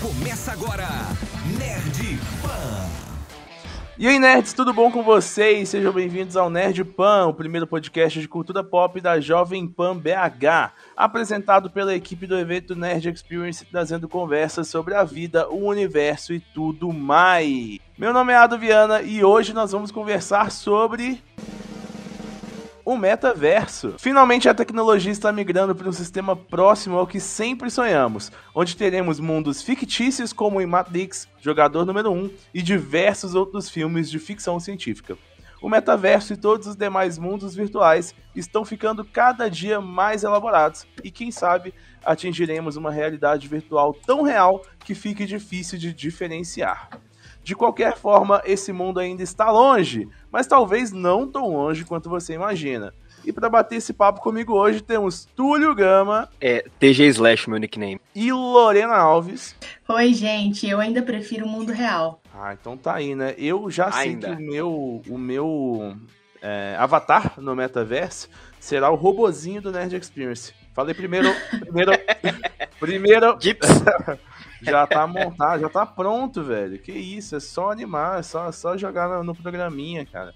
Começa agora, Nerd Pan. E aí, nerds, tudo bom com vocês? Sejam bem-vindos ao Nerd Pan, o primeiro podcast de cultura pop da Jovem Pan BH, apresentado pela equipe do evento Nerd Experience, trazendo conversas sobre a vida, o universo e tudo mais. Meu nome é Ado Viana e hoje nós vamos conversar sobre o metaverso. Finalmente a tecnologia está migrando para um sistema próximo ao que sempre sonhamos, onde teremos mundos fictícios como em Matrix, Jogador Número 1 e diversos outros filmes de ficção científica. O metaverso e todos os demais mundos virtuais estão ficando cada dia mais elaborados e quem sabe atingiremos uma realidade virtual tão real que fique difícil de diferenciar. De qualquer forma, esse mundo ainda está longe, mas talvez não tão longe quanto você imagina. E para bater esse papo comigo hoje temos Túlio Gama. É, TG Slash, meu nickname. E Lorena Alves. Oi, gente, eu ainda prefiro o mundo real. Ah, então tá aí, né? Eu já Ainda. sei que o meu, o meu é, avatar no metaverso será o robozinho do Nerd Experience. Falei primeiro. Primeiro. primeiro. Já tá montado, já tá pronto, velho. Que isso, é só animar, é só, só jogar no, no programinha, cara.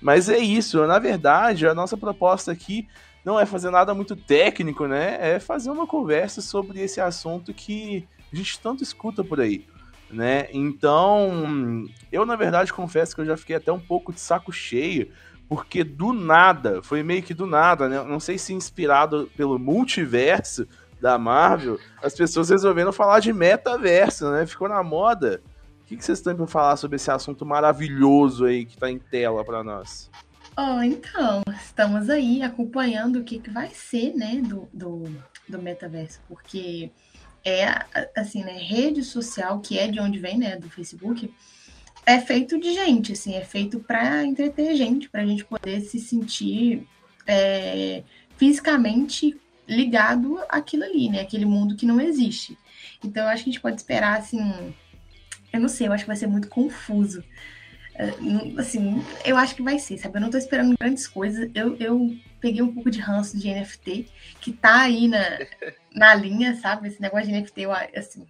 Mas é isso, na verdade, a nossa proposta aqui não é fazer nada muito técnico, né? É fazer uma conversa sobre esse assunto que a gente tanto escuta por aí, né? Então, eu na verdade confesso que eu já fiquei até um pouco de saco cheio, porque do nada, foi meio que do nada, né? Não sei se inspirado pelo multiverso da Marvel, as pessoas resolveram falar de metaverso, né? Ficou na moda. O que vocês têm pra falar sobre esse assunto maravilhoso aí que tá em tela pra nós? Oh, então, estamos aí acompanhando o que, que vai ser, né, do, do, do metaverso, porque é, a- assim, né, rede social, que é de onde vem, né, do Facebook, é feito de gente, assim, é feito para entreter gente, pra gente poder se sentir é, fisicamente ligado àquilo ali, né, aquele mundo que não existe. Então, eu acho que a gente pode esperar, assim, eu não sei, eu acho que vai ser muito confuso. É, Assim, eu acho que vai ser, sabe? Eu não tô esperando grandes coisas. Eu, eu peguei um pouco de ranço de NFT, que tá aí na, na linha, sabe? Esse negócio de NFT, eu, assim,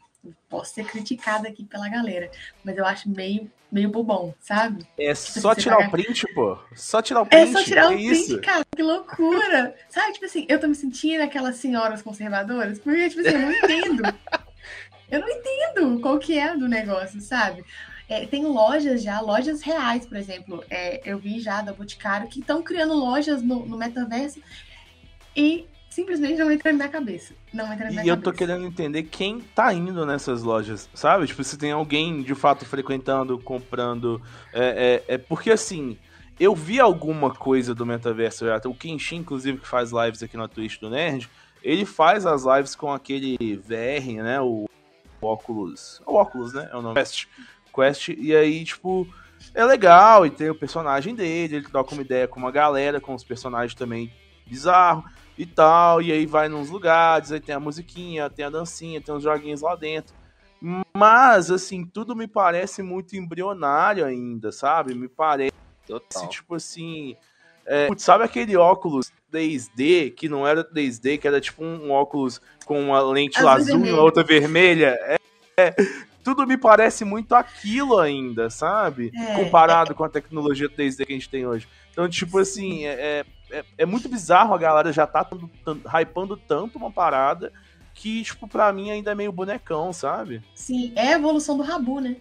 posso ser criticada aqui pela galera, mas eu acho meio, meio bobão, sabe? É Tipo, só tirar o print, pô. Só tirar o print. É só tirar o que print, isso? cara, que loucura! Sabe, tipo assim, eu tô me sentindo aquelas senhoras conservadoras, porque, tipo assim, eu não entendo. Eu não entendo qual que é do negócio, sabe? É, tem lojas já, lojas reais, por exemplo. É, eu vi já da Boticário que estão criando lojas no, no metaverso e simplesmente não entra na minha cabeça. Não entra na minha E eu cabeça. tô querendo entender quem tá indo nessas lojas, sabe? Tipo, se tem alguém de fato frequentando, comprando. É, é, é porque assim, eu vi alguma coisa do metaverso. já. O Kenshin, inclusive, que faz lives aqui na Twitch do Nerd, ele faz as lives com aquele VR, né? O óculos. O óculos, né? É o nome. Quest. Quest. E aí, tipo. É legal, e tem o personagem dele, ele troca uma ideia com uma galera, com os personagens também bizarros e tal, e aí vai nos lugares, aí tem a musiquinha, tem a dancinha, tem os joguinhos lá dentro. Mas, assim, tudo me parece muito embrionário ainda, sabe? Me parece, Total. tipo assim. é, putz, sabe aquele óculos 3D, que não era 3D, que era tipo um óculos com uma lente Azul e azul e outra vermelha? É, é, tudo me parece muito aquilo ainda, sabe? É, Comparado com a tecnologia 3D que a gente tem hoje. Então, tipo assim, é, é, é muito bizarro a galera já tá tanto, tanto, hypando tanto uma parada que, tipo, pra mim ainda é meio bonecão, sabe? Sim, é a evolução do Rabu, né?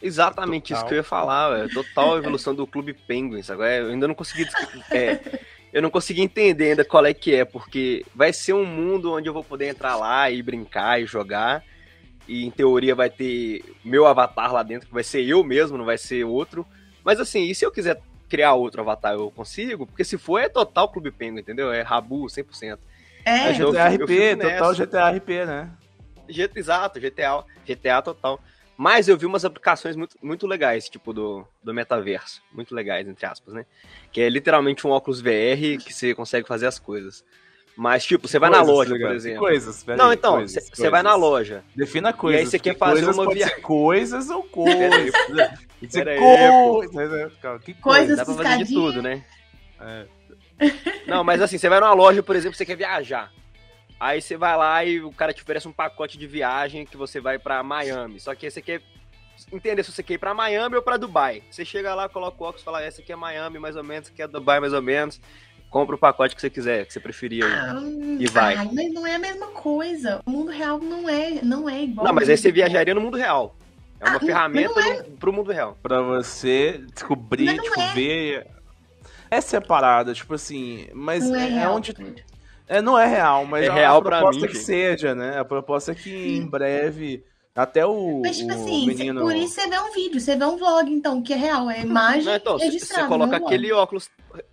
Exatamente isso Total. que eu ia falar, velho. Total evolução do Clube Penguins. Agora, eu ainda não consegui. é, eu não consegui entender ainda qual é que é, porque vai ser um mundo onde eu vou poder entrar lá e brincar e jogar. E em teoria vai ter meu avatar lá dentro, que vai ser eu mesmo, não vai ser outro. Mas assim, e se eu quiser criar outro avatar, eu consigo? Porque se for, é total Clube Penguin, entendeu? É Rabu 100%. É, É, eu- GTA eu RP, fico total. GTA RP, né? G- Exato, GTA, GTA total. Mas eu vi umas aplicações muito, muito legais, tipo do, do metaverso. Muito legais, entre aspas, né? Que é literalmente um óculos VR que você consegue fazer as coisas. Mas, tipo, você vai na Coisas, loja, legal. por exemplo. Coisas, Não, aí, então, você vai na loja. Defina coisas. aí você quer fazer coisas uma pode via- ser coisas ou coisas. Coisas. né? Calma, Que Coisas Dá pra fazer de tudo, né? É. Não, mas assim, você vai numa loja, por exemplo, você quer viajar. Aí você vai lá e o cara te oferece um pacote de viagem que você vai pra Miami. Só que você quer entender se você quer ir pra Miami ou pra Dubai. Você chega lá, coloca o óculos e fala, essa aqui é Miami mais ou menos, essa aqui é Dubai mais ou menos. Compra o pacote que você quiser, que você preferia. Ah, E vai. ai, mas não é a mesma coisa. O mundo real não é, não é igual. Não, mas aí você viajaria no mundo real. É uma Ah, ferramenta não no- pro mundo real. Pra você descobrir, não tipo, é. ver. Essa é a parada, tipo assim. Mas Não é é, real. onde. É, não é real, mas É real a pra proposta mim, é que gente. seja, né? A proposta é que em breve. Até o, Mas, tipo o assim, menino. por isso você vê um vídeo, você vê um vlog, então, que é real, é imagem Não, então, você- coloca é um aquele vlog. óculos,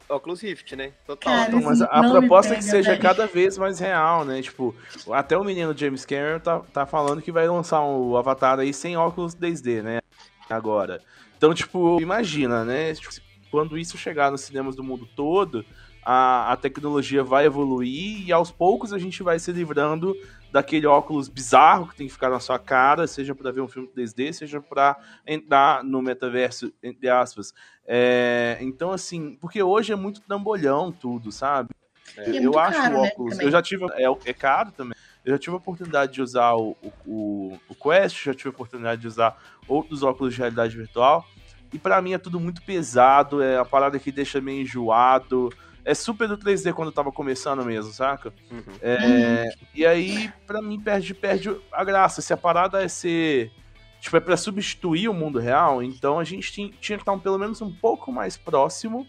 óculos Rift, né? Total. Cara, Então, mas a, proposta é que seja velho. cada vez mais real, né? Tipo, até o menino James Cameron tá, tá falando que vai lançar o Avatar aí sem óculos 3D, né? Agora. Então, tipo, imagina, né? Tipo, quando isso chegar nos cinemas do mundo todo, a, a tecnologia vai evoluir e aos poucos a gente vai se livrando daquele óculos bizarro que tem que ficar na sua cara, seja pra ver um filme 3D, seja pra entrar no metaverso, entre aspas. É, então, assim, porque hoje é muito trambolhão tudo, sabe? E é eu acho caro, o né, óculos. também. eu já tive. É, é caro também. Eu já tive a oportunidade de usar o, o, o- o Quest, já tive a oportunidade de usar outros óculos de realidade virtual. E pra mim é tudo muito pesado, é a parada que deixa meio enjoado. É super do 3D quando eu tava começando mesmo, saca? Uhum. É, E aí, pra mim, perde, perde a graça. Se a parada é ser. Tipo, é pra substituir o mundo real, então a gente tinha, tinha que estar um- pelo menos um pouco mais próximo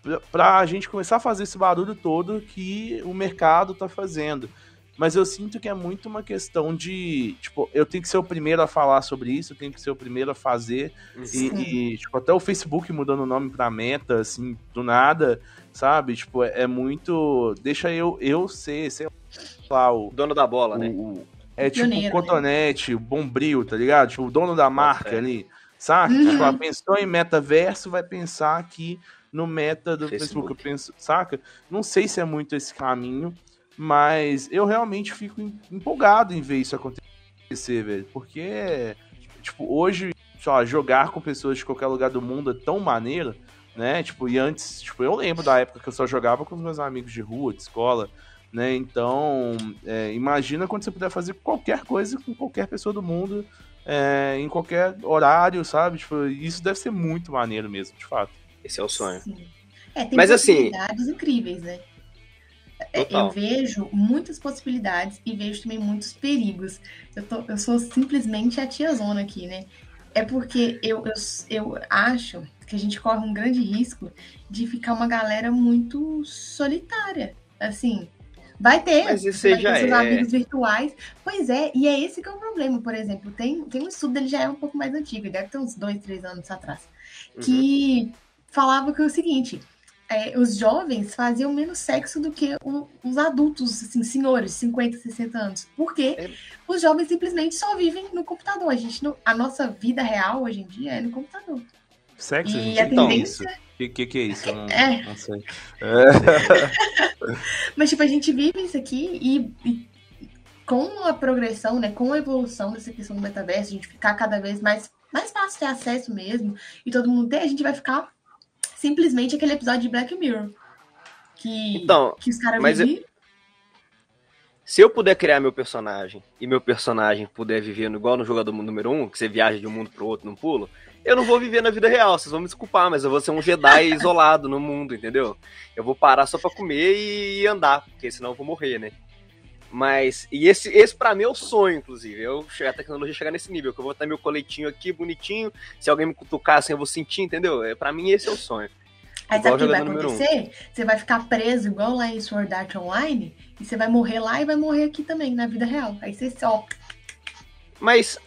pra, pra gente começar a fazer esse barulho todo que o mercado tá fazendo. Mas eu sinto que é muito uma questão de. Tipo, eu tenho que ser o primeiro a falar sobre isso, eu tenho que ser o primeiro a fazer. E, e, tipo, até o Facebook mudando o nome pra meta, assim, do nada, sabe? Tipo, é, é muito. Deixa eu, eu ser, sei lá, o. O dono da bola, né? o- é tipo o né? cotonete, o bombril, tá ligado? Tipo, o dono da marca fé. ali, saca? Uhum. Tipo, ah, pensou em metaverso, vai pensar aqui no meta do Facebook. Facebook. Eu penso, saca? Não sei se é muito esse caminho, mas eu realmente fico em- empolgado em ver isso acontecer, velho. Porque, tipo, hoje, lá, jogar com pessoas de qualquer lugar do mundo é tão maneiro, né? Tipo, e antes, tipo, eu lembro da época que eu só jogava com os meus amigos de rua, de escola, né? Então, é, imagina quando você puder fazer qualquer coisa com qualquer pessoa do mundo, é, em qualquer horário, sabe? Tipo, isso deve ser muito maneiro mesmo, de fato. Esse é o sonho. Sim. É, tem Mas, assim, incríveis, né? É, Total. Eu vejo muitas possibilidades e vejo também muitos perigos. Eu, tô- eu sou simplesmente a tiazona aqui, né? É porque eu, eu, eu acho que a gente corre um grande risco de ficar uma galera muito solitária. Assim, vai ter, Mas isso vai já ter seus é. amigos virtuais. Pois é, e é esse que é o problema. Por exemplo, tem, tem um estudo, ele já é um pouco mais antigo, ele deve ter uns dois, três anos atrás Uhum. que falava que é o seguinte: é, os jovens faziam menos sexo do que o- os adultos, assim, senhores, 50, 60 anos. Porque É. os jovens simplesmente só vivem no computador. A, gente não- a nossa vida real hoje em dia é no computador. Sexo, E gente, a o que que é tendência- isso? O que, que, que é isso? Eu não, É. não sei. Mas, tipo, a gente vive isso aqui e, e com a progressão, né, com a evolução dessa questão do metaverso, a gente ficar cada vez mais, mais fácil ter acesso mesmo e todo mundo ter, a gente vai ficar simplesmente aquele episódio de Black Mirror. Que, Então, que os caras vivem. Se eu puder criar meu personagem e meu personagem puder viver no- igual no jogador número 1, um, que você viaja de um mundo pro outro num pulo, eu não vou viver na vida real, vocês vão me desculpar, mas eu vou ser um Jedi isolado no mundo, entendeu? Eu vou parar só pra comer e andar, porque senão eu vou morrer, né? Mas, e esse, esse pra mim é o sonho, inclusive. Eu chegar a tecnologia chegar nesse nível, que eu vou ter meu coletinho aqui bonitinho, se alguém me cutucar assim eu vou sentir, entendeu? É, pra mim esse é o sonho. Aí igual sabe o que vai número um. acontecer? Você vai ficar preso igual lá em Sword Art Online e você vai morrer lá e vai morrer aqui também, na vida real. Aí você só. Mas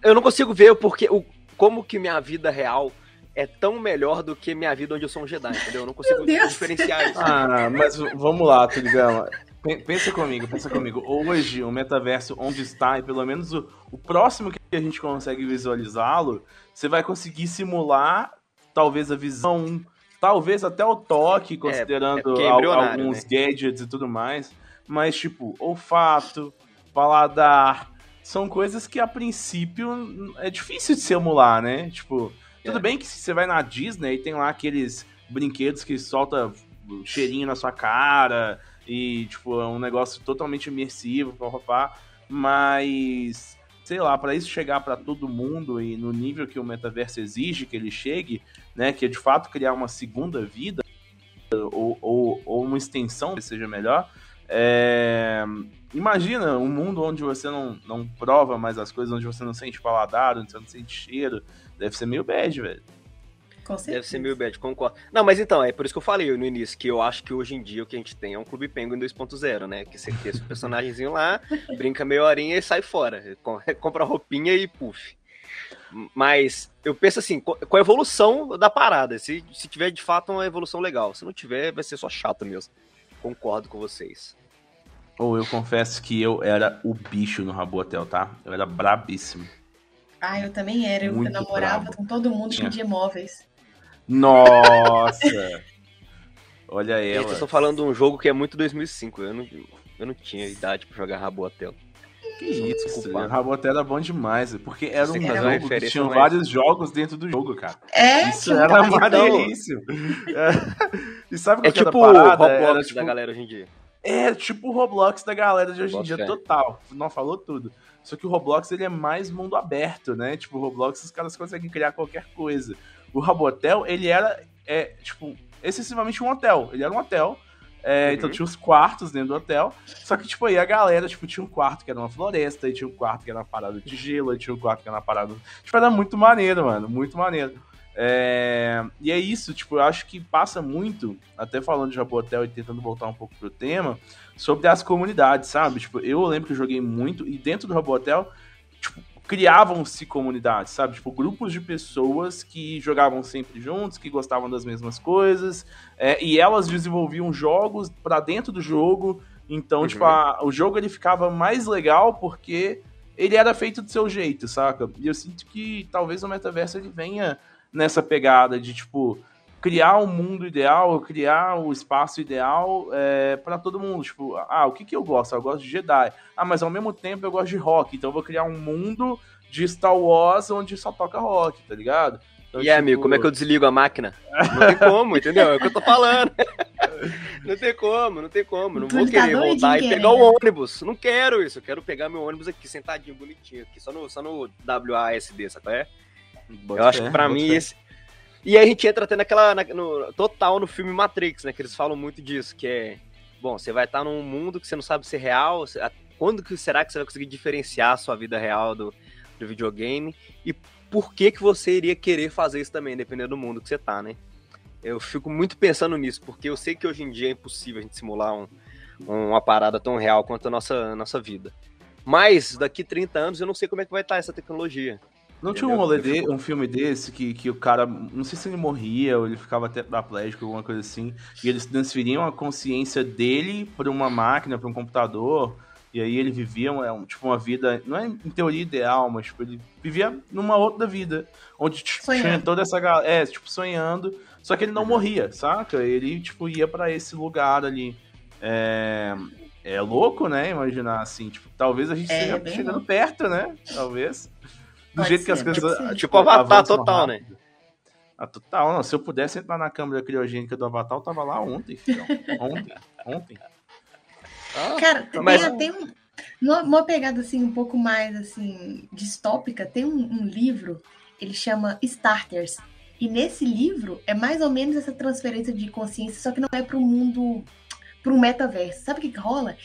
eu não consigo ver o porquê, o, como que minha vida real é tão melhor do que minha vida onde eu sou um Jedi, entendeu? Eu não consigo diferenciar isso. Ah, mas vamos lá, Tuligama. Pen- Pensa comigo, pensa comigo. Hoje, o metaverso onde está, e pelo menos o, o próximo que a gente consegue visualizá-lo, você vai conseguir simular talvez a visão, talvez até o toque, considerando porque é embrionário, alguns né? gadgets e tudo mais. Mas, tipo, olfato, paladar, são coisas que a princípio é difícil de simular, né? Tipo, tudo É. bem que se você vai na Disney e tem lá aqueles brinquedos que solta cheirinho na sua cara, e, tipo, é um negócio totalmente imersivo, papapá, mas sei lá, para isso chegar para todo mundo e no nível que o metaverso exige que ele chegue, né, que é de fato criar uma segunda vida ou, ou, ou uma extensão que seja melhor, é... imagina um mundo onde você não, não prova mais as coisas, onde você não sente paladar, onde você não sente cheiro, deve ser meio bad, velho. Com certeza. Deve ser meio bad, concordo. Não, mas então, é por isso que eu falei no início, que eu acho que hoje em dia o que a gente tem é um Clube Penguin 2.0, né? Que você tem esse personagemzinho lá, brinca meia horinha e sai fora. Compra roupinha e puff. Mas eu penso assim, com a evolução da parada, se, se tiver de fato uma evolução legal. Se não tiver, vai ser só chato mesmo. Concordo com vocês. Ou eu confesso que eu era o bicho no Rabo Hotel, tá? Eu era brabíssimo. Ah, eu também era. Eu Muito namorava brabo. com todo mundo que Tinha. vendia móveis. Nossa! Olha Gente, ela. eu tô falando de um jogo que é muito 2005. Eu não, eu não tinha idade pra jogar Rabo Hotel. Que isso, Desculpa. o Rabo Hotel era bom demais, porque era um que fazer jogo uma que tinha mas- vários jogos dentro do jogo, cara. É, Isso um era vários. maneiríssimo. É. E sabe qual É que era tipo a o parada? Roblox Era, da tipo, galera hoje em dia. É tipo o Roblox da galera de hoje em Bota dia, fé. total. Não falou tudo. Só que o Roblox ele é mais mundo aberto, né? Tipo, o Roblox os caras conseguem criar qualquer coisa. O Rabotel, ele era, é, tipo, excessivamente um hotel. Ele era um hotel. é, Uhum. Então tinha os quartos dentro do hotel. Só que, tipo, aí a galera, tipo, tinha um quarto que era uma floresta, e tinha um quarto que era uma parada de gelo, e tinha um quarto que era uma parada. Tipo, era muito maneiro, mano. Muito maneiro. É, E é isso, tipo, eu acho que passa muito, até falando de Jabotel e tentando voltar um pouco pro tema, sobre as comunidades, sabe? Tipo, eu lembro que eu joguei muito e dentro do Rabotel, tipo, criavam-se comunidades, sabe? Tipo, grupos de pessoas que jogavam sempre juntos, que gostavam das mesmas coisas, é, e elas desenvolviam jogos pra dentro do jogo. Então, Uhum. tipo, a- o jogo ele ficava mais legal porque ele era feito do seu jeito, saca? E eu sinto que talvez o metaverso ele venha nessa pegada de, tipo, criar um mundo ideal, criar o espaço ideal é, para todo mundo. Tipo, ah, o que, que eu gosto? Eu gosto de Jedi. Ah, mas ao mesmo tempo eu gosto de rock. Então eu vou criar um mundo de Star Wars onde só toca rock, tá ligado? Então, E aí, amigo, como é que eu desligo a máquina? Não tem como, entendeu? É o que eu tô falando. Não tem como, não tem como. Não Tu vou tá querer voltar e pegar o ônibus. Não quero isso. Eu quero pegar meu ônibus aqui, sentadinho, bonitinho, aqui, só no, só no WASD, sabe é? Eu acho que pra mim esse. E aí a gente entra até naquela. na- no, total no filme Matrix, né? Que eles falam muito disso, que é. Bom, você vai estar num mundo que você não sabe se é real. Quando que será que você vai conseguir diferenciar a sua vida real do, do videogame? E por que que você iria querer fazer isso também, dependendo do mundo que você tá, né? Eu fico muito pensando nisso, porque eu sei que hoje em dia é impossível a gente simular um- uma parada tão real quanto a nossa, nossa vida. Mas daqui 30 anos eu não sei como é que vai estar essa tecnologia. Não tinha um Entendeu? rolê de, um filme desse que, que o cara, não sei se ele morria ou ele ficava tetraplégico, alguma coisa assim, e eles transferiam a consciência dele para uma máquina, para um computador, e aí ele vivia um, é um- tipo uma vida, não é em teoria ideal, mas tipo, ele vivia numa outra vida, onde t- tinha toda essa galera, é, tipo, sonhando, só que ele não morria, saca? Ele, tipo, ia para esse lugar ali. É, é louco, né? Imaginar assim, tipo, talvez a gente É, esteja chegando louco. perto, né? Talvez. Do Pode jeito que as ser, coisas. pode ser. Tipo Avatar total, né? rápido. Ah, total, não. Se eu pudesse entrar na câmera criogênica do Avatar, eu tava lá ontem, filhão. Ontem, ontem. Cara, Mas- tem até um, numa pegada assim um pouco mais assim distópica, tem um, um livro, ele chama Starters. E nesse livro é mais ou menos essa transferência de consciência, só que não é para o mundo, para um metaverso. Sabe o que, que rola?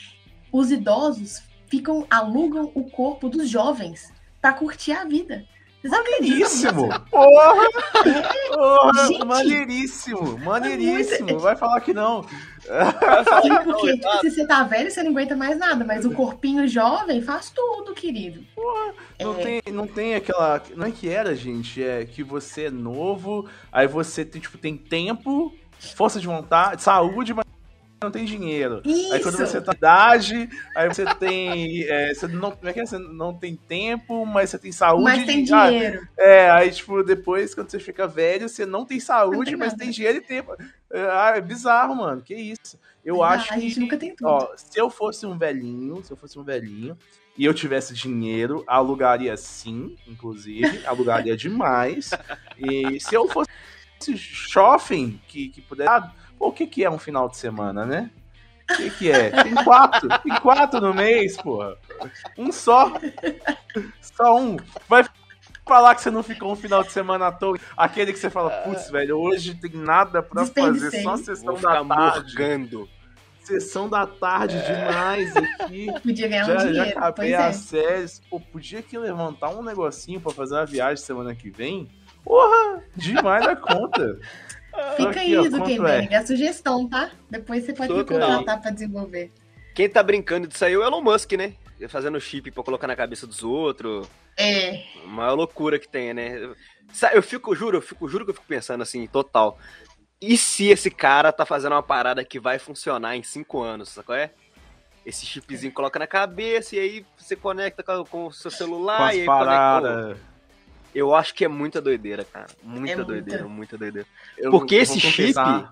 Os idosos ficam alugam o corpo dos jovens para curtir a vida. Vocês? Maneiríssimo! Porra! Porra! Gente! maneiríssimo! Maneiríssimo! Vai falar que não. Sim, porque tipo, se você tá velho, você não aguenta mais nada, mas o corpinho jovem faz tudo, querido. Não, É. tem, não tem aquela. Não é que era, gente. É que você é novo, aí você tem, tipo, tem tempo, força de vontade, saúde, mas não tem dinheiro. Isso! Aí quando você tá na idade, aí você tem. é, você, não, como é que é? você não tem tempo, mas você tem saúde. mas tem Ah, dinheiro. é, aí, tipo, depois, quando você fica velho, você não tem saúde, Não tem mas tem dinheiro e tempo. É, ah, é bizarro, mano. Que isso. Eu Ah, acho a gente que. nunca tem tudo. Ó, se eu fosse um velhinho, se eu fosse um velhinho e eu tivesse dinheiro, alugaria sim, inclusive, alugaria demais. E se eu fosse shopping que, que pudesse. Pô, o que, que é um final de semana, né? O que, que é? Tem quatro. Tem quatro no mês, porra. Um só. Só um. Vai falar que você não ficou um final de semana à toa. Aquele que você fala, putz, velho, hoje tem nada pra fazer, só a sessão Vou da tarde. morgando. Sessão da tarde demais aqui. Podia ganhar um Já, já dinheiro. acabei pois é. as séries. Pô, podia que levantar um negocinho pra fazer uma viagem semana que vem? Porra, demais da conta. Fica Aqui, aí, ó, Zuckerberg, a sugestão, tá? Depois você pode me Fica aí. contratar pra desenvolver. Quem tá brincando disso aí é o Elon Musk, né? Fazendo chip pra colocar na cabeça dos outros. É, A maior loucura que tem, né? Sa- Eu fico, juro, eu fico, juro que eu fico pensando assim, total. E se esse cara tá fazendo uma parada que vai funcionar em cinco anos, sabe qual é? Esse chipzinho coloca na cabeça e aí você conecta com, com o seu Com celular as e aí conecta. Eu acho que é muita doideira, cara. Muita É muita. doideira, muita doideira. Eu Porque vou esse confessar-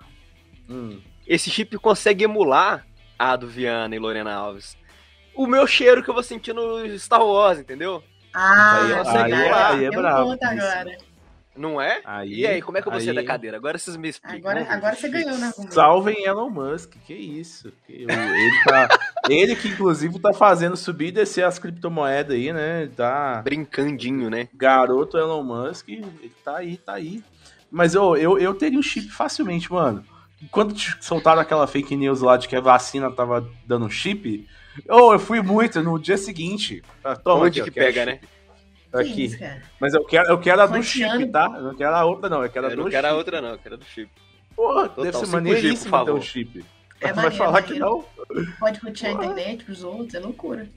Hum. Esse chip consegue emular a do Viana e Lorena Alves. O meu cheiro que eu vou sentir no Star Wars, entendeu? Ah, Aí é- verdade. aí é- aí é brabo, ponto isso. agora. Não é? Aí- e aí, como é que eu vou sair aí- da cadeira? Agora vocês me explicam. Agora, agora você ganhou argumento. Salvem Elon Musk, que isso. Ele, tá, ele que inclusive tá fazendo subir e descer as criptomoedas aí, né? Tá Brincandinho, né? garoto Elon Musk, ele tá aí, tá aí. Mas eu, eu, eu teria um chip facilmente, mano. Quando te soltaram aquela fake news lá de que a vacina tava dando um chip, eu, eu fui muito no dia seguinte. Ah, Toma Onde aqui, que pega, né? chip. Aqui. isso? Mas eu quero, eu quero a do chip, tá? Eu não quero a outra, não. Eu quero a Eu do não quero a chip. outra, não. Eu quero a do chip. Porra, Total, deve ser 5G, maneiríssimo ter um chip. É Vai maneiro, falar que não? Pode rotear a internet pros outros, é loucura.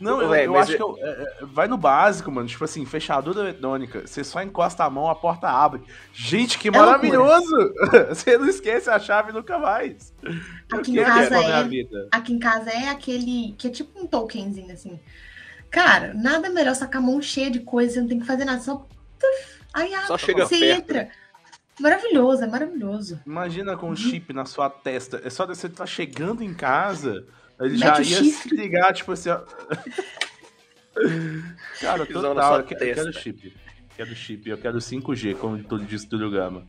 Não, eu, Véi, eu acho é- que eu- é, é, vai no básico, mano. Tipo assim, fechadura eletrônica. Você só encosta a mão, a porta abre. Gente, que loucura. maravilhoso! Você não esquece a chave nunca mais. Aqui em casa é-. Aqui em casa é aquele que é tipo um tokenzinho, assim. Cara, nada melhor sacar a mão cheia de coisa, você não tem que fazer nada, só. Aí abre, Só chega você perto, entra. né? Maravilhoso, é maravilhoso. Imagina com um chip na sua testa. É só você estar chegando em casa, ele Mete já ia chifre. se ligar, tipo assim, ó. Cara, total, eu quero, eu quero chip. Quero chip, eu quero 5G, como tudo disse Túlio Gama.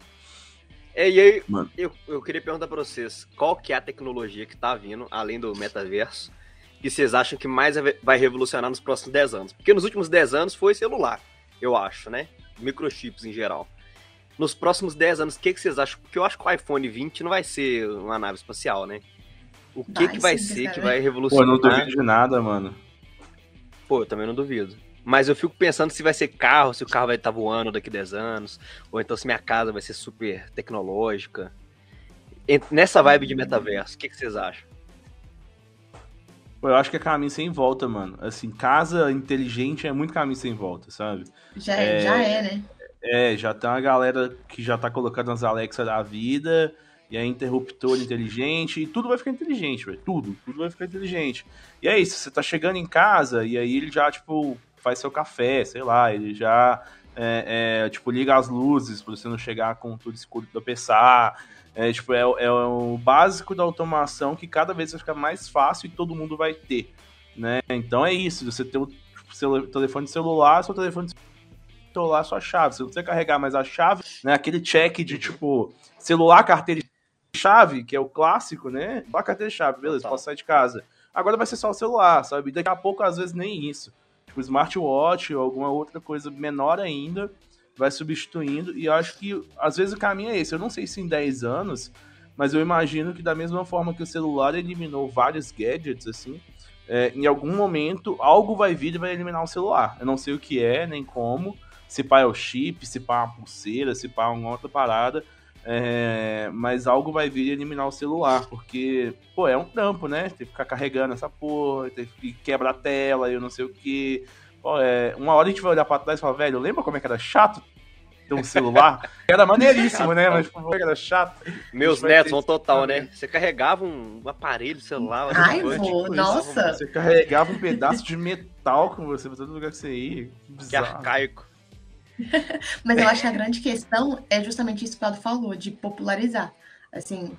É, e aí, Mano. eu, eu queria perguntar pra vocês, qual que é a tecnologia que tá vindo, além do metaverso, que vocês acham que mais vai revolucionar nos próximos 10 anos? Porque nos últimos 10 anos foi celular, eu acho, né? Microchips em geral. Nos próximos 10 anos, o que, que vocês acham? Porque eu acho que o iPhone 20 não vai ser uma nave espacial, né? O que, Vai que vai sim, ser cara. que vai Pô, eu revolucionar? não duvido de nada, mano. Pô, eu também não duvido. Mas eu fico pensando se vai ser carro, se o carro vai estar voando daqui a 10 anos, ou então se minha casa vai ser super tecnológica. Nessa vibe de metaverso, o que, que vocês acham? Pô, Eu acho que é caminho sem volta, mano. Assim, casa inteligente é muito caminho sem volta, sabe? Já é, já é né? É, já tem uma galera que já tá colocando as Alexa da vida, e aí interruptor inteligente, e tudo vai ficar inteligente, velho. Tudo, tudo vai ficar inteligente. E é isso, você tá chegando em casa, e aí ele já, tipo, faz seu café, sei lá, ele já, é, é, tipo, liga as luzes pra você não chegar com tudo escuro do pensar. É, tipo, é, é o básico da automação que cada vez vai ficar mais fácil e todo mundo vai ter, né? Então é isso, você tem o tipo, seu telefone celular, seu telefone celular, sua chave. Você não precisa carregar mais a chave, né? Aquele check de, tipo, celular, carteira e chave, que é o clássico, né? A carteira e chave, beleza, Total. posso sair de casa. Agora vai ser só o celular, sabe? Daqui a pouco, às vezes, nem isso. Tipo, smartwatch ou alguma outra coisa menor ainda vai substituindo. E eu acho que, às vezes, o caminho é esse. Eu não sei se em 10 anos, mas eu imagino que da mesma forma que o celular eliminou vários gadgets, assim, é, em algum momento algo vai vir e vai eliminar o celular. Eu não sei o que é, nem como. Se pá é o chip, se pá é uma pulseira, se pá é uma outra parada. É, mas algo vai vir e eliminar o celular, porque, pô, é um trampo, né? Tem que ficar carregando essa porra, tem que quebrar a tela, eu não sei o que. Pô, é, uma hora a gente vai olhar pra trás e falar, velho, lembra como é que era chato ter um celular? era maneiríssimo, né? Mas, tipo, era chato. Meus netos vão total, né? Você carregava um aparelho celular. Ai, assim, vô, tipo isso. nossa. Você carregava um pedaço de metal com você pra todo lugar que você ia. Que Que bizarro. arcaico. Mas eu acho que a grande questão é justamente isso que o Claudio falou, de popularizar. Assim,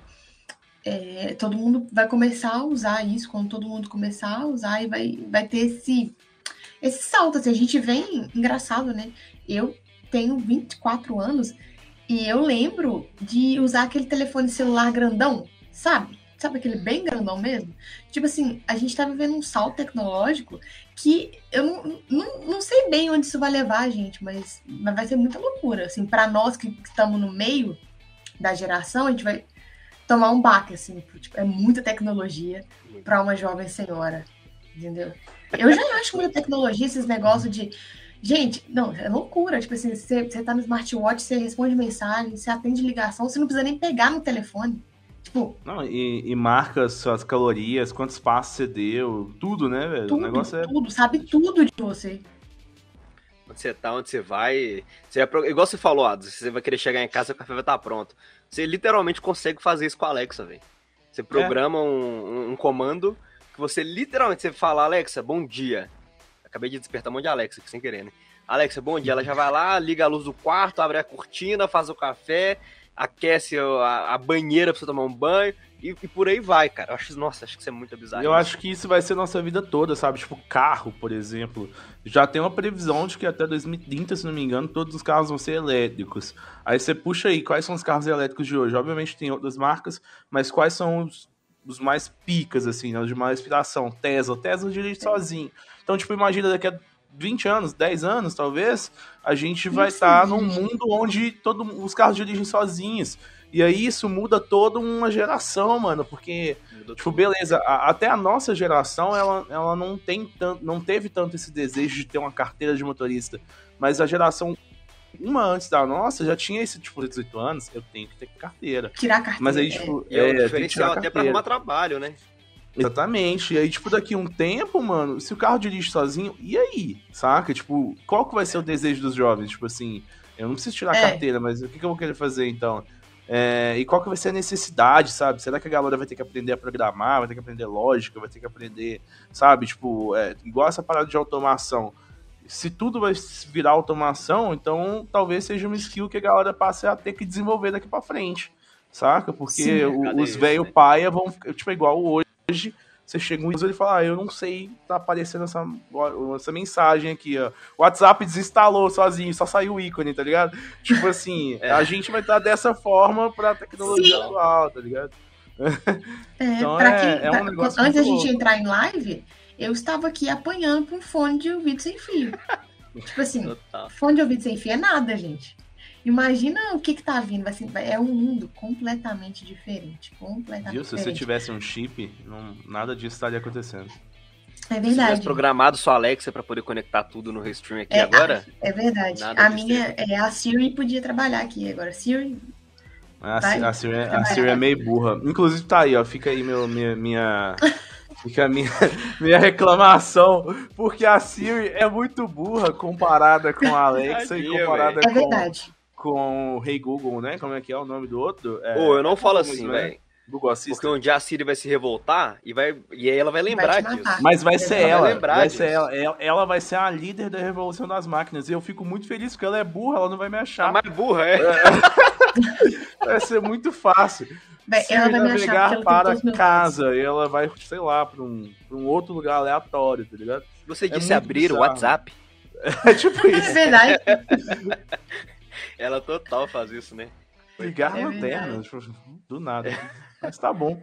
é, todo mundo vai começar a usar isso, quando todo mundo começar a usar, e vai, vai ter esse, esse salto. Assim, a gente vem, engraçado, né? Eu tenho 24 anos e eu lembro de usar aquele telefone celular grandão, sabe? Sabe aquele bem grandão mesmo? Tipo assim, a gente tá vivendo um salto tecnológico que eu não, não, não sei bem onde isso vai levar a gente, mas, mas vai ser muita loucura. Assim, para nós que estamos no meio da geração, a gente vai tomar um baque, assim. Tipo, é muita tecnologia para uma jovem senhora, entendeu? Eu já acho muita tecnologia, esses negócios de. Gente, não, é loucura. Tipo assim, você, você tá no smartwatch, você responde mensagem, você atende ligação, você não precisa nem pegar no telefone. Tipo. Não, e, e marca suas calorias, quantos passos você deu, tudo, né, velho? Tudo, o negócio é. tudo, sabe tudo de você. Onde você tá, onde você vai. Você vai igual você falou, Ados, você vai querer chegar em casa, o café vai estar pronto. Você literalmente consegue fazer isso com a Alexa, velho. Você programa é. um, um, comando que você literalmente você fala, Alexa, bom dia. Acabei de despertar um monte de Alexa aqui sem querer, né? Alexa, bom dia. Ela já vai lá, liga a luz do quarto, abre a cortina, faz o café, aquece a, a banheira pra você tomar um banho e, e, por aí vai, cara. Eu acho, nossa, acho que isso é muito bizarro. Eu acho que isso vai ser nossa vida toda, sabe? Tipo, carro, por exemplo. Já tem uma previsão de que até 2030, se não me engano, todos os carros vão ser elétricos. Aí você puxa aí, quais são os carros elétricos de hoje? Obviamente tem outras marcas, mas quais são os, os mais picas, assim, né? Os de maior inspiração? Tesla. Tesla dirige sozinho. Então, tipo, imagina daqui a 20 anos, 10 anos, talvez, a gente vai estar tá num mundo onde todos os carros dirigem sozinhos. E aí isso muda toda uma geração, mano, porque, muda tipo, beleza, a, até a nossa geração, ela, ela não tem tanto, não teve tanto esse desejo de ter uma carteira de motorista, mas a geração uma antes da nossa já tinha esse tipo de 18 anos, eu tenho que ter carteira. Tirar a carteira. Mas aí, tipo, é, é, é diferencial até para arrumar trabalho, né? Exatamente. E aí, tipo, daqui a um tempo, mano, se o carro dirige sozinho, e aí? Saca? Tipo, qual que vai ser o desejo dos jovens? Tipo assim, eu não preciso tirar a é. carteira, mas o que, que eu vou querer fazer então? É, e qual que vai ser a necessidade, sabe? Será que a galera vai ter que aprender a programar, vai ter que aprender lógica, vai ter que aprender, sabe? Tipo, é, igual essa parada de automação. Se tudo vai virar automação, então talvez seja uma skill que a galera passe a ter que desenvolver daqui para frente, saca? Porque Sim, o, os velho né? paia vão, tipo, é igual hoje hoje você chega um e fala, ah, eu não sei, tá aparecendo essa, essa mensagem aqui, ó. O WhatsApp desinstalou sozinho, só saiu o ícone, tá ligado? Tipo assim, é. a gente vai estar dessa forma pra tecnologia Sim. atual, tá ligado? É, então é, quem, é um negócio Antes da gente entrar em live, eu estava aqui apanhando com fone de ouvido sem fio. tipo assim, Total. fone de ouvido sem fio é nada, gente. Imagina o que que tá vindo, vai ser, é um mundo completamente diferente, completamente Viu? Se você tivesse um chip, não, nada disso estaria acontecendo. É verdade. Se tivesse programado sua Alexa para poder conectar tudo no Restream aqui é, agora. É verdade. A minha, é, a Siri podia trabalhar aqui agora. Siri. A, a, Siri, é, a Siri é meio burra. Inclusive tá aí, ó. Fica aí meu, minha, minha Fica a minha, minha reclamação, porque a Siri é muito burra comparada com a Alexa e comparada é verdade com o Rei hey Google, né? Como é que é o nome do outro? É... Pô, eu não falo assim, né? velho. Google Assistant. Porque um dia a Siri vai se revoltar e, vai, e aí ela vai lembrar vai disso. Mas vai ser ela. Vai, vai ser ela. ela. vai ser a líder da revolução das máquinas. E eu fico muito feliz porque ela é burra, ela não vai me achar. A mais burra, é. vai ser muito fácil. Vai, ela vai me achar para casa e ela vai, sei lá, para um, pra um outro lugar aleatório, tá ligado? Você é disse abrir o WhatsApp? É tipo isso. É verdade. Ela total faz isso, né? Ligar é lanterna, tipo, do nada. Mas tá bom.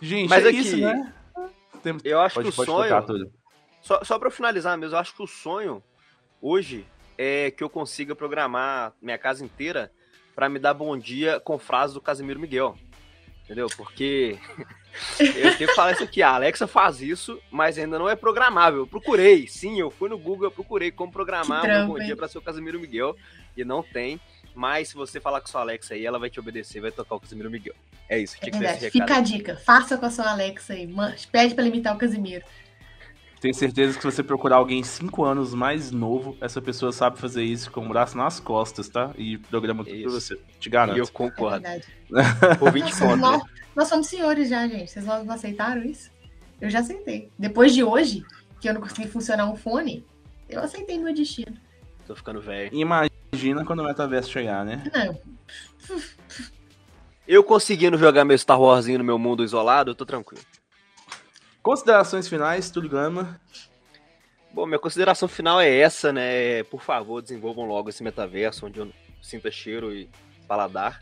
Gente, Mas é aqui, isso, né? Tem... Eu acho pode, que o sonho. Só, só pra finalizar mesmo, eu acho que o sonho hoje é que eu consiga programar minha casa inteira para me dar bom dia com frases do Casimiro Miguel. Entendeu? Porque eu tenho que falar isso aqui. A Alexa faz isso, mas ainda não é programável. Eu procurei, sim, eu fui no Google, eu procurei como programar um bom dia para seu Casimiro Miguel e não tem. Mas se você falar com sua Alexa aí, ela vai te obedecer, vai tocar o Casimiro Miguel. É isso. É verdade. Fica a dica. Faça com a sua Alexa aí. Pede para imitar o Casimiro. Tenho certeza que se você procurar alguém 5 anos mais novo, essa pessoa sabe fazer isso com o braço nas costas, tá? E programa tudo pra você. Te garanto. E eu concordo. É Por 20 conto. Nós, nós somos senhores já, gente. Vocês não aceitaram isso? Eu já aceitei. Depois de hoje, que eu não consegui funcionar um fone, eu aceitei meu destino. Tô ficando velho. Imagina quando o metaverso chegar, né? Não. Eu conseguindo jogar meu Star Warsinho no meu mundo isolado, eu tô tranquilo. Considerações finais, tudo gama. Bom, minha consideração final é essa, né? Por favor, desenvolvam logo esse metaverso onde eu sinta cheiro e paladar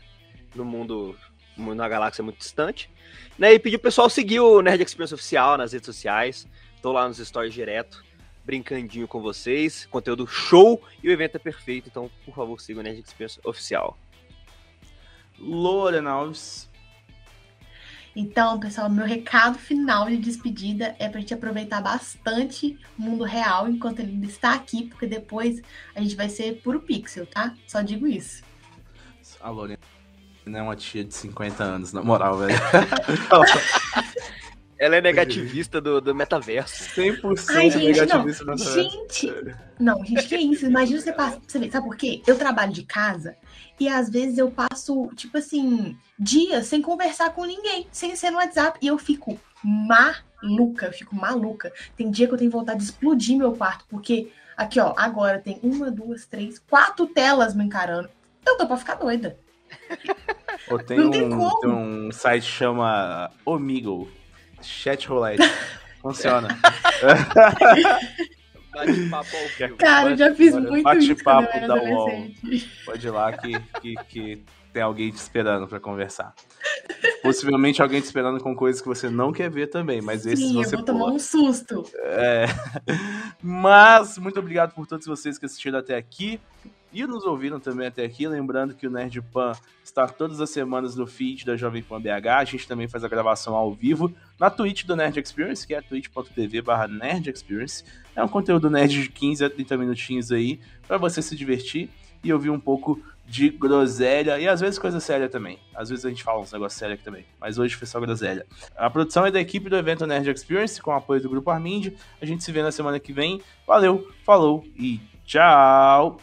no mundo numa galáxia muito distante. Né, e pedir o pessoal seguir o Nerd Experience Oficial nas redes sociais. Tô lá nos stories direto, brincandinho com vocês. Conteúdo show e o evento é perfeito. Então, por favor, siga o Nerd Experience Oficial. Lorena Alves. Então, pessoal, meu recado final de despedida é pra gente aproveitar bastante o mundo real enquanto ele ainda está aqui, porque depois a gente vai ser puro pixel, tá? Só digo isso. A Lorena é uma tia de 50 anos, na moral, velho. Ela é negativista do, do metaverso. 100% Ai, gente, não. negativista do metaverso. Gente, não, gente, que isso? Imagina você passar. Você vê, sabe por quê? Eu trabalho de casa e às vezes eu passo, tipo assim, dias sem conversar com ninguém, sem ser no WhatsApp, e eu fico maluca, eu fico maluca. Tem dia que eu tenho vontade de explodir meu quarto, porque aqui, ó, agora tem uma, duas, três, quatro telas me encarando. Eu tô pra ficar doida. Ou tem, Não tem um, como. tem um site que chama Omigo. Chat roulette. Funciona. Bate-papo ao vivo. Cara, eu já fiz Olha, muito isso quando eu bate-papo da UOL. Pode ir lá que, que, que tem alguém te esperando pra conversar. Possivelmente alguém te esperando com coisas que você não quer ver também, mas esses Sim, eu você vou tomar pula. um susto. É. Mas, muito obrigado por todos vocês que assistiram até aqui e nos ouviram também até aqui. Lembrando que o Nerd Pan está todas as semanas no feed da Jovem Pan BH. A gente também faz a gravação ao vivo na Twitch do Nerd Experience, que é twitch.tv barra Nerd Experience. É um conteúdo nerd de 15 a 30 minutinhos aí para você se divertir e ouvir um pouco de groselha e às vezes coisa séria também. Às vezes a gente fala uns negócios sérios aqui também, mas hoje foi só groselha. A produção é da equipe do evento Nerd Experience, com apoio do Grupo Armind. A gente se vê na semana que vem. Valeu, falou e tchau!